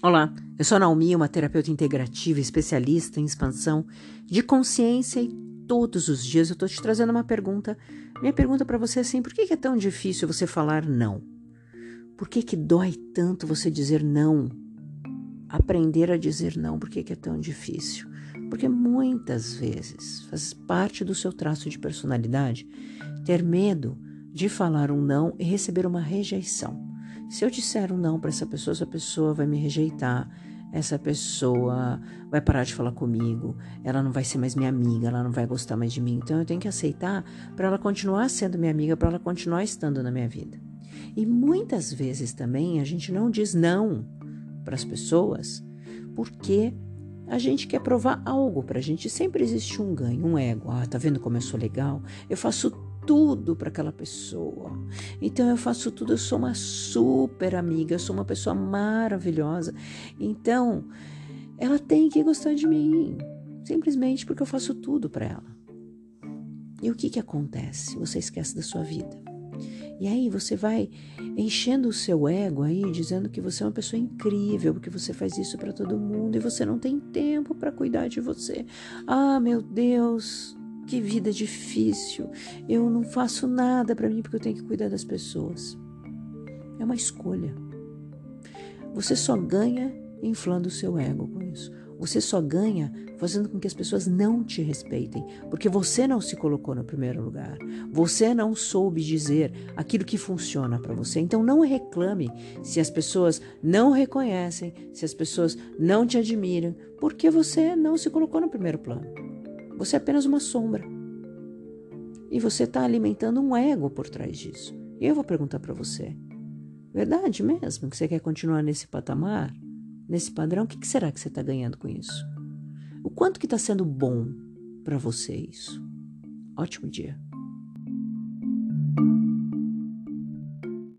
Olá, eu sou a Naomi, uma terapeuta integrativa, especialista em expansão de consciência e todos os dias eu estou te trazendo uma pergunta. Minha pergunta para você é assim: por que é tão difícil você falar não? Por que, que dói tanto você dizer não? Aprender a dizer não, por que, que é tão difícil? Porque muitas vezes faz parte do seu traço de personalidade ter medo de falar um não e receber uma rejeição. Se eu disser um não para essa pessoa, essa pessoa vai me rejeitar, essa pessoa vai parar de falar comigo, ela não vai ser mais minha amiga, ela não vai gostar mais de mim. Então eu tenho que aceitar para ela continuar sendo minha amiga, para ela continuar estando na minha vida. E muitas vezes também a gente não diz não para as pessoas porque a gente quer provar algo para a gente. Sempre existe um ganho, um ego. Ah, tá vendo como eu sou legal? Eu faço tudo para aquela pessoa. Então eu faço tudo, eu sou uma super amiga, eu sou uma pessoa maravilhosa. Então ela tem que gostar de mim, simplesmente porque eu faço tudo para ela. E o que que acontece? Você esquece da sua vida. E aí você vai enchendo o seu ego aí, dizendo que você é uma pessoa incrível, porque você faz isso para todo mundo e você não tem tempo para cuidar de você. Ah, meu Deus, que vida difícil. Eu não faço nada para mim porque eu tenho que cuidar das pessoas. É uma escolha. Você só ganha inflando o seu ego com isso. Você só ganha fazendo com que as pessoas não te respeitem, porque você não se colocou no primeiro lugar. Você não soube dizer aquilo que funciona para você. Então não reclame se as pessoas não reconhecem, se as pessoas não te admiram, porque você não se colocou no primeiro plano. Você é apenas uma sombra. E você está alimentando um ego por trás disso. E eu vou perguntar para você: verdade mesmo que você quer continuar nesse patamar, nesse padrão? O que, será que você está ganhando com isso? O quanto que está sendo bom para você isso? Ótimo dia.